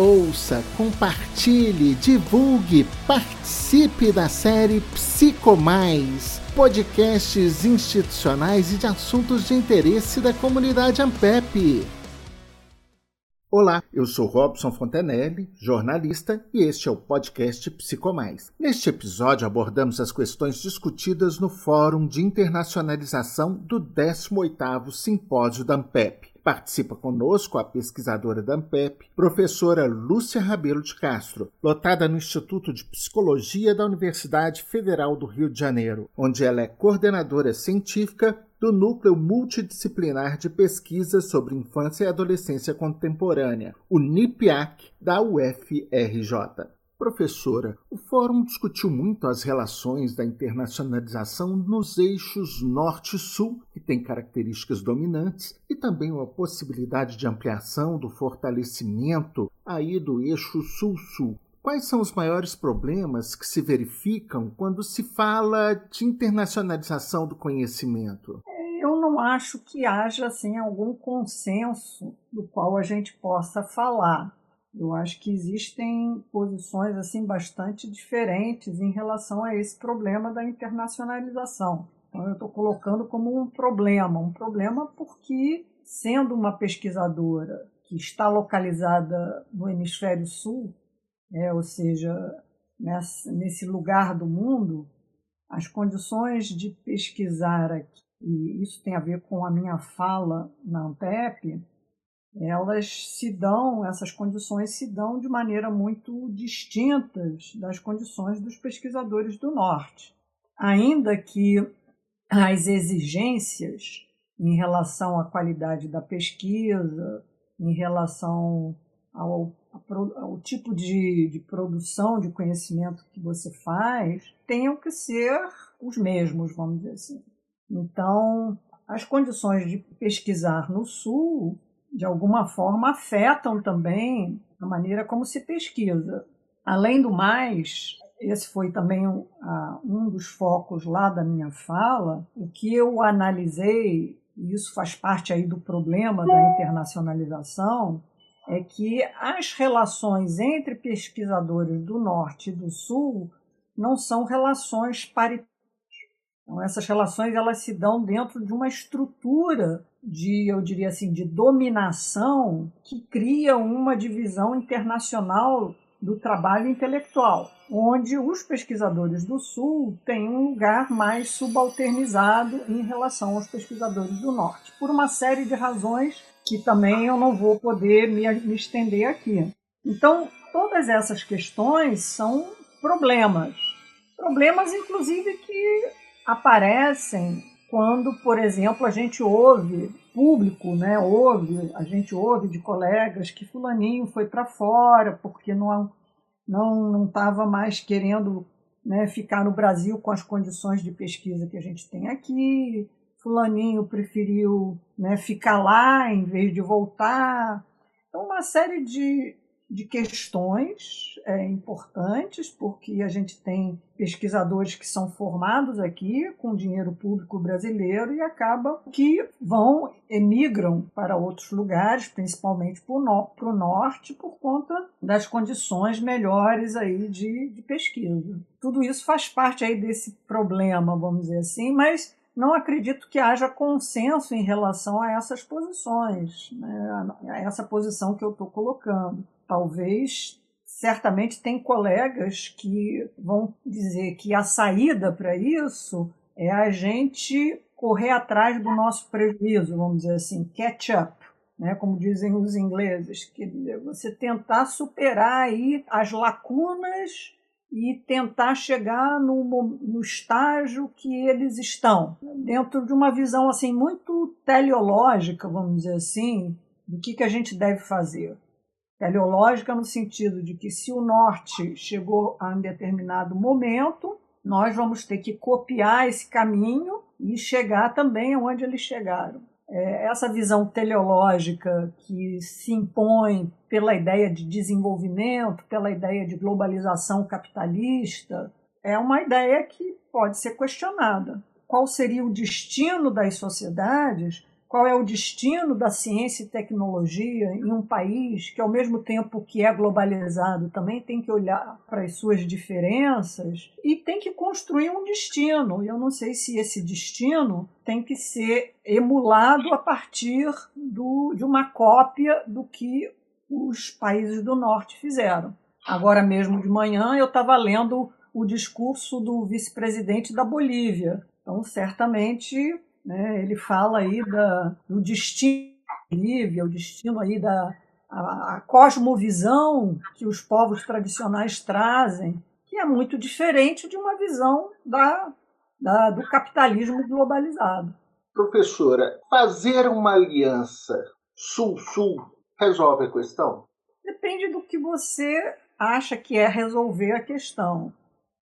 ouça, compartilhe, divulgue, participe da série Psicomais, podcasts institucionais e de assuntos de interesse da comunidade Ampep. Olá, eu sou Robson Fontenelle, jornalista, e este é o podcast Psicomais. Neste episódio abordamos as questões discutidas no Fórum de Internacionalização do 18º Simpósio da Ampep. Participa conosco a pesquisadora da Ampep, professora Lúcia Rabelo de Castro, lotada no Instituto de Psicologia da Universidade Federal do Rio de Janeiro, onde ela é coordenadora científica do Núcleo Multidisciplinar de Pesquisa sobre Infância e Adolescência Contemporânea, o NIPIAC, da UFRJ. Professora, o fórum discutiu muito as relações da internacionalização nos eixos norte-sul, que têm características dominantes, e também a possibilidade de ampliação do fortalecimento aí do eixo sul-sul. Quais são os maiores problemas que se verificam quando se fala de internacionalização do conhecimento? Eu não acho que haja assim algum consenso do qual a gente possa falar. Eu acho que existem posições assim bastante diferentes em relação a esse problema da internacionalização. Então eu estou colocando como um problema, um problema porque sendo uma pesquisadora que está localizada no hemisfério sul, é, ou seja, nessa, nesse lugar do mundo, as condições de pesquisar aqui, e isso tem a ver com a minha fala na ANPEP, elas se dão, essas condições se dão de maneira muito distintas das condições dos pesquisadores do Norte. Ainda que as exigências em relação à qualidade da pesquisa, em relação ao, ao tipo de, de produção de conhecimento que você faz, tenham que ser os mesmos, vamos dizer assim. Então, as condições de pesquisar no Sul de alguma forma, afetam também a maneira como se pesquisa. Além do mais, esse foi também um dos focos lá da minha fala, o que eu analisei, e isso faz parte aí do problema da internacionalização, é que as relações entre pesquisadores do Norte e do Sul não são relações paritárias. Então, essas relações elas se dão dentro de uma estrutura de, eu diria assim, de dominação que cria uma divisão internacional do trabalho intelectual, onde os pesquisadores do Sul têm um lugar mais subalternizado em relação aos pesquisadores do Norte, por uma série de razões que também eu não vou poder me, me estender aqui. Então, todas essas questões são problemas. Problemas, inclusive, que aparecem quando, por exemplo, a gente ouve público, né, ouve, a gente ouve de colegas que fulaninho foi para fora porque não não não estava mais querendo né, ficar no Brasil com as condições de pesquisa que a gente tem aqui. Fulaninho preferiu né, ficar lá em vez de voltar. Então, uma série de, de questões é, importantes, porque a gente tem pesquisadores que são formados aqui com dinheiro público brasileiro e acaba que vão, emigram para outros lugares, principalmente para o no, norte, por conta das condições melhores aí de, de pesquisa. Tudo isso faz parte aí desse problema, vamos dizer assim, mas não acredito que haja consenso em relação a essas posições, né, a essa posição que eu estou colocando talvez certamente tem colegas que vão dizer que a saída para isso é a gente correr atrás do nosso prejuízo, vamos dizer assim, catch up, né, como dizem os ingleses, que você tentar superar aí as lacunas e tentar chegar no, no estágio que eles estão, dentro de uma visão assim muito teleológica, vamos dizer assim, do que, que a gente deve fazer teleológica no sentido de que se o norte chegou a um determinado momento, nós vamos ter que copiar esse caminho e chegar também aonde eles chegaram. É, essa visão teleológica que se impõe pela ideia de desenvolvimento, pela ideia de globalização capitalista, é uma ideia que pode ser questionada. Qual seria o destino das sociedades qual é o destino da ciência e tecnologia em um país que, ao mesmo tempo que é globalizado, também tem que olhar para as suas diferenças e tem que construir um destino. E eu não sei se esse destino tem que ser emulado a partir do, de uma cópia do que os países do norte fizeram. Agora mesmo de manhã eu estava lendo o discurso do vice-presidente da Bolívia. Então, certamente né? Ele fala aí da, do destino Bolívia, o destino aí da a, a cosmovisão que os povos tradicionais trazem, que é muito diferente de uma visão da, da, do capitalismo globalizado. Professora, fazer uma aliança Sul-Sul resolve a questão? Depende do que você acha que é resolver a questão.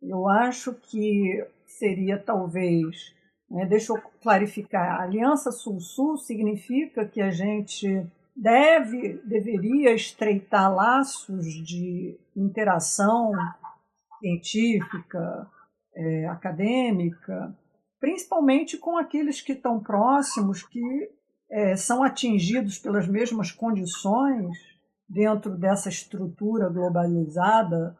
Eu acho que seria talvez né? Deixa eu clarificar: a Aliança Sul-Sul significa que a gente deve, deveria estreitar laços de interação científica, é, acadêmica, principalmente com aqueles que estão próximos, que é, são atingidos pelas mesmas condições dentro dessa estrutura globalizada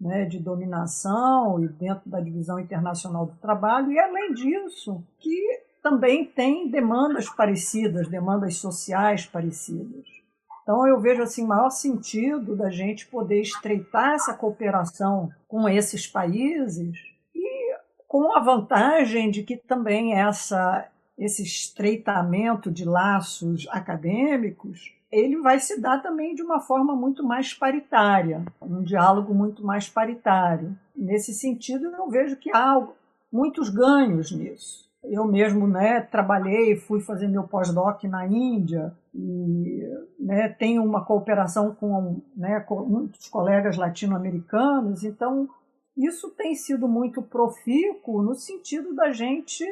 né, de dominação e dentro da divisão internacional do trabalho, e além disso, que também tem demandas parecidas, demandas sociais parecidas. Então eu vejo assim maior sentido da gente poder estreitar essa cooperação com esses países e com a vantagem de que também essa esse estreitamento de laços acadêmicos ele vai se dar também de uma forma muito mais paritária, um diálogo muito mais paritário. Nesse sentido, eu vejo que há muitos ganhos nisso. Eu mesmo né, trabalhei, fui fazer meu pós-doc na Índia e né, tenho uma cooperação com, né, com muitos colegas latino-americanos, então isso tem sido muito profícuo no sentido da gente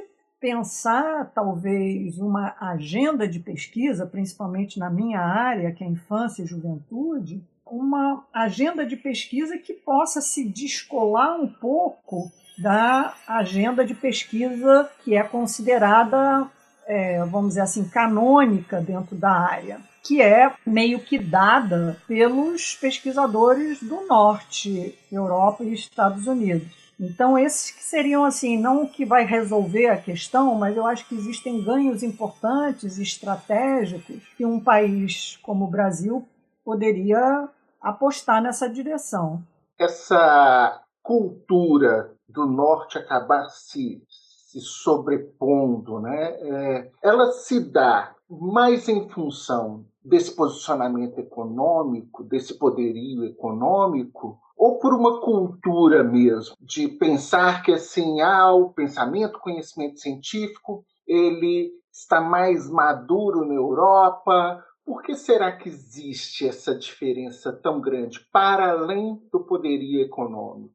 pensar talvez uma agenda de pesquisa, principalmente na minha área, que é infância e juventude, uma agenda de pesquisa que possa se descolar um pouco da agenda de pesquisa que é considerada, é, vamos dizer assim, canônica dentro da área, que é meio que dada pelos pesquisadores do norte, Europa e Estados Unidos. Então, esses que seriam, assim, não o que vai resolver a questão, mas eu acho que existem ganhos importantes, estratégicos, que um país como o Brasil poderia apostar nessa direção. Essa cultura do norte acabar se, se sobrepondo, né? É, ela se dá mais em função desse posicionamento econômico, desse poderio econômico, ou por uma cultura mesmo de pensar que assim ah, o pensamento, conhecimento científico, ele está mais maduro na Europa. Por que será que existe essa diferença tão grande para além do poderio econômico?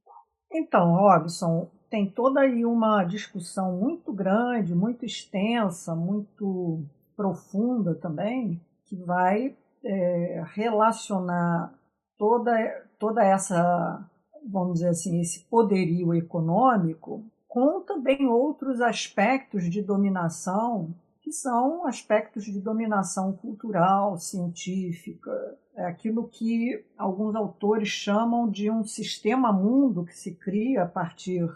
Então, Robson, tem toda aí uma discussão muito grande, muito extensa, muito profunda também, que vai é, relacionar toda, toda essa, vamos dizer assim, esse poderio econômico com também outros aspectos de dominação, que são aspectos de dominação cultural, científica, é aquilo que alguns autores chamam de um sistema mundo que se cria a partir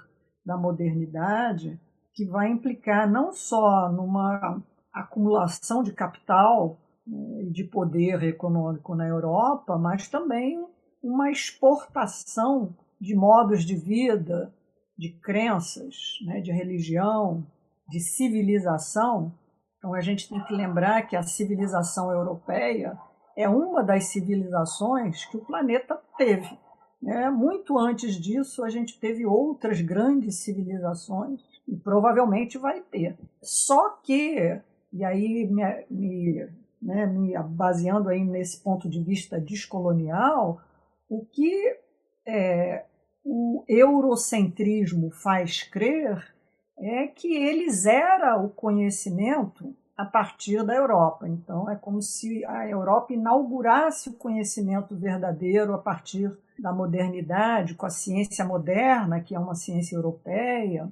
da modernidade, que vai implicar não só numa acumulação de capital de poder econômico na Europa, mas também uma exportação de modos de vida, de crenças, né, de religião, de civilização. Então a gente tem que lembrar que a civilização europeia é uma das civilizações que o planeta teve. Né? Muito antes disso, a gente teve outras grandes civilizações e provavelmente vai ter. Só que, e aí me, me né, me baseando aí nesse ponto de vista descolonial, o que é, o eurocentrismo faz crer é que ele zera o conhecimento a partir da Europa. Então, é como se a Europa inaugurasse o conhecimento verdadeiro a partir da modernidade, com a ciência moderna, que é uma ciência europeia.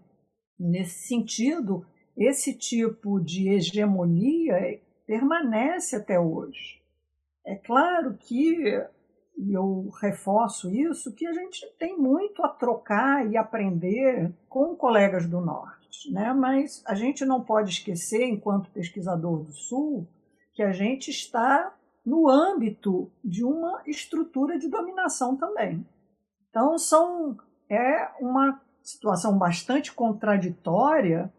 Nesse sentido, esse tipo de hegemonia permanece até hoje. É claro que, e eu reforço isso, que a gente tem muito a trocar e aprender com colegas do Norte, né? mas a gente não pode esquecer, enquanto pesquisador do Sul, que a gente está no âmbito de uma estrutura de dominação também. Então, são, é uma situação bastante contraditória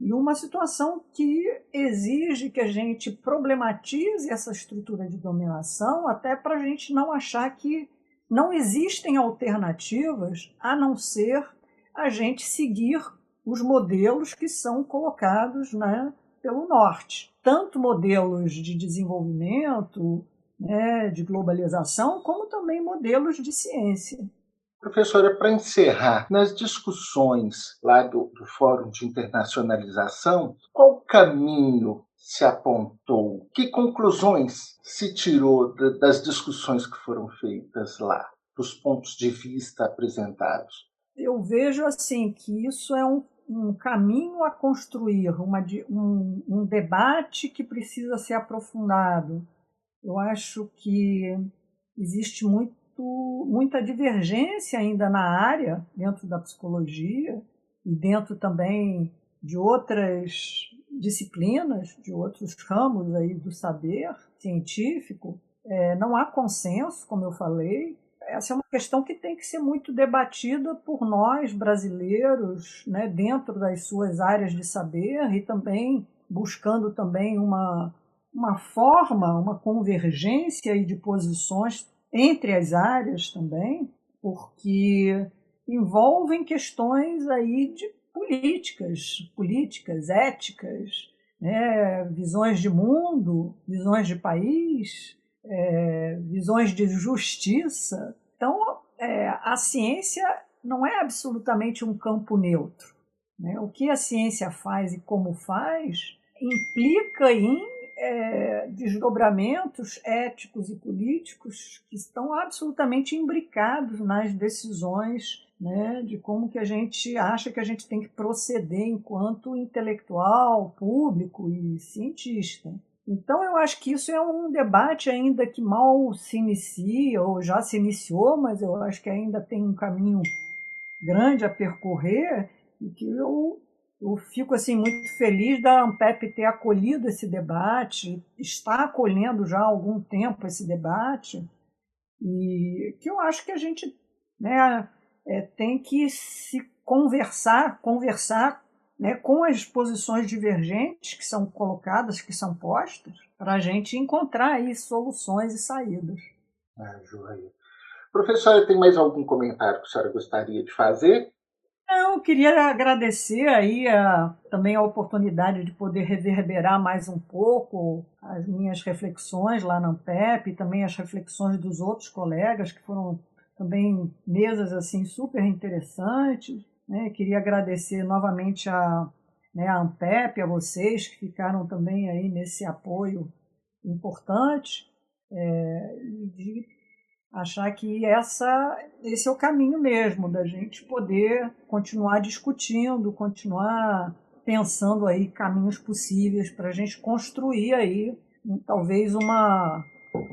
e uma situação que exige que a gente problematize essa estrutura de dominação, até para a gente não achar que não existem alternativas a não ser a gente seguir os modelos que são colocados né, pelo Norte. Tanto modelos de desenvolvimento, né, de globalização, como também modelos de ciência. Professora, para encerrar, nas discussões lá do, do Fórum de Internacionalização, qual caminho se apontou? Que conclusões se tirou das discussões que foram feitas lá, dos pontos de vista apresentados? Eu vejo assim que isso é um, um caminho a construir, uma, um, um debate que precisa ser aprofundado. Eu acho que existe muito muito, muita divergência ainda na área, dentro da psicologia e dentro também de outras disciplinas, de outros ramos aí do saber científico. É, não há consenso, como eu falei. Essa é uma questão que tem que ser muito debatida por nós, brasileiros, né, dentro das suas áreas de saber e também buscando também uma, uma forma, uma convergência de posições entre as áreas também, porque envolvem questões aí de políticas, políticas, éticas, né, visões de mundo, visões de país, é, visões de justiça. Então, é, a ciência não é absolutamente um campo neutro. Né? O que a ciência faz e como faz implica em é, desdobramentos éticos e políticos que estão absolutamente imbricados nas decisões né, de como que a gente acha que a gente tem que proceder enquanto intelectual, público e cientista. Então eu acho que isso é um debate ainda que mal se inicia ou já se iniciou, mas eu acho que ainda tem um caminho grande a percorrer e que eu eu fico assim muito feliz da Ampep ter acolhido esse debate, está acolhendo já há algum tempo esse debate, e que eu acho que a gente né, é, tem que se conversar, conversar né, com as posições divergentes que são colocadas, que são postas, para a gente encontrar aí soluções e saídas. Joia. Professora, tem mais algum comentário que a senhora gostaria de fazer? Eu queria agradecer aí a, também a oportunidade de poder reverberar mais um pouco as minhas reflexões lá na Ampep, também as reflexões dos outros colegas que foram também mesas assim super interessantes. Né? Queria agradecer novamente a, né, a Ampep, a vocês que ficaram também aí nesse apoio importante é, de achar que essa, esse é o caminho mesmo da gente poder continuar discutindo, continuar pensando aí caminhos possíveis para a gente construir aí talvez uma,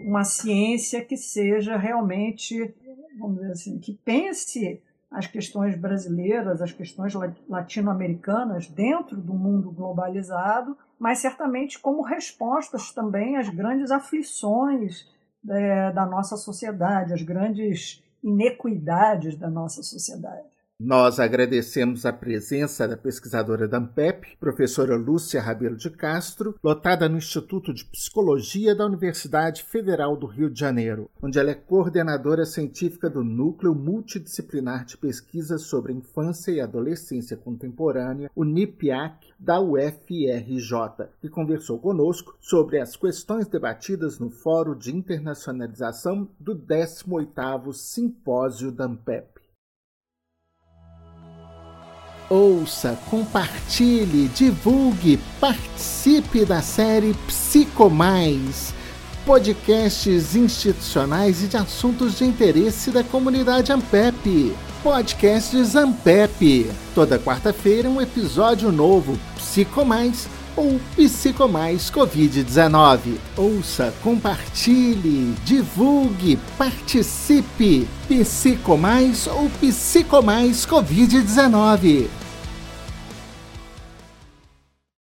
uma ciência que seja realmente, vamos dizer assim, que pense as questões brasileiras, as questões latino-americanas dentro do mundo globalizado, mas certamente como respostas também às grandes aflições é, da nossa sociedade, as grandes inequidades da nossa sociedade. Nós agradecemos a presença da pesquisadora da AMPEP, professora Lúcia Rabelo de Castro, lotada no Instituto de Psicologia da Universidade Federal do Rio de Janeiro, onde ela é coordenadora científica do Núcleo Multidisciplinar de Pesquisa sobre Infância e Adolescência Contemporânea, o NIPIAC, da UFRJ, que conversou conosco sobre as questões debatidas no Fórum de Internacionalização do 18º Simpósio da AMPEP. Ouça, compartilhe, divulgue, participe da série Psico Mais, podcasts institucionais e de assuntos de interesse da comunidade Ampep. Podcasts Ampep. Toda quarta-feira um episódio novo Psicomais ou Psicomais Covid-19. Ouça, compartilhe, divulgue, participe. Psicomais ou Psicomais Covid-19.